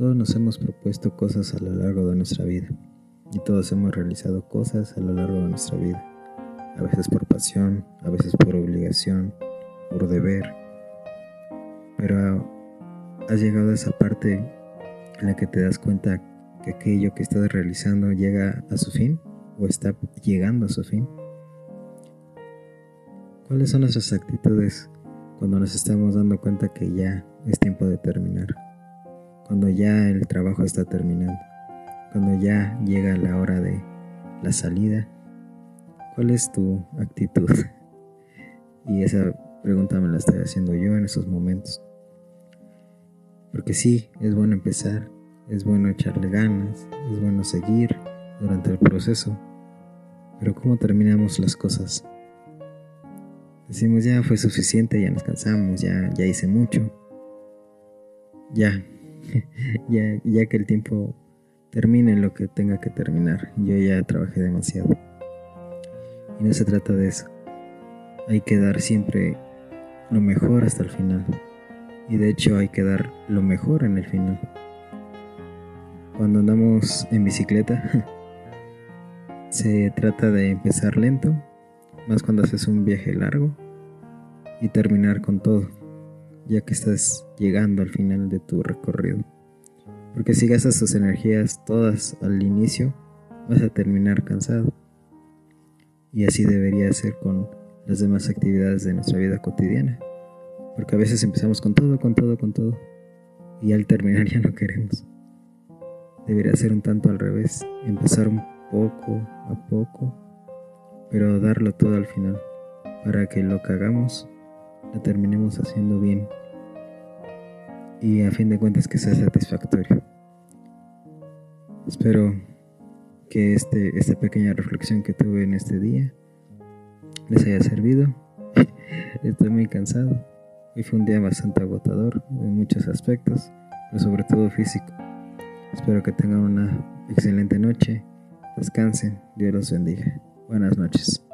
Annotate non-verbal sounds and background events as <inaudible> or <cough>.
Todos nos hemos propuesto cosas a lo largo de nuestra vida y todos hemos realizado cosas a lo largo de nuestra vida, a veces por pasión, a veces por obligación, por deber, pero has llegado a esa parte en la que te das cuenta que aquello que estás realizando llega a su fin o está llegando a su fin. ¿Cuáles son nuestras actitudes cuando nos estamos dando cuenta que ya es tiempo de terminar? Cuando ya el trabajo está terminando, cuando ya llega la hora de la salida, ¿cuál es tu actitud? <laughs> Y esa pregunta me la estoy haciendo yo en esos momentos. Porque sí, es bueno empezar, es bueno echarle ganas, es bueno seguir durante el proceso, pero ¿cómo terminamos las cosas? Decimos ya fue suficiente, ya nos cansamos, ya, ya hice mucho, ya, <laughs> ya, que el tiempo termine lo que tenga que terminar. Yo ya trabajé demasiado. Y no se trata de eso. Hay que dar siempre lo mejor hasta el final. Y de hecho hay que dar lo mejor en el final. Cuando andamos en bicicleta, <laughs> se trata de empezar lento, más cuando haces un viaje largo, y terminar con todo ya que estás llegando al final de tu recorrido. Porque si gastas tus energías todas al inicio, vas a terminar cansado. Y así debería ser con las demás actividades de nuestra vida cotidiana. Porque a veces empezamos con todo, con todo, con todo. Y al terminar <laughs> ya no queremos. Debería ser un tanto al revés. Empezar un poco a poco, pero darlo todo al final. Para que lo que hagamos lo terminemos haciendo bien y a fin de cuentas que sea satisfactorio. Espero que este, esta pequeña reflexión que tuve en este día les haya servido. <laughs> Estoy muy cansado. Hoy fue un día bastante agotador en muchos aspectos, pero sobre todo físico. Espero que tengan una excelente noche. Descansen. Dios los bendiga. Buenas noches.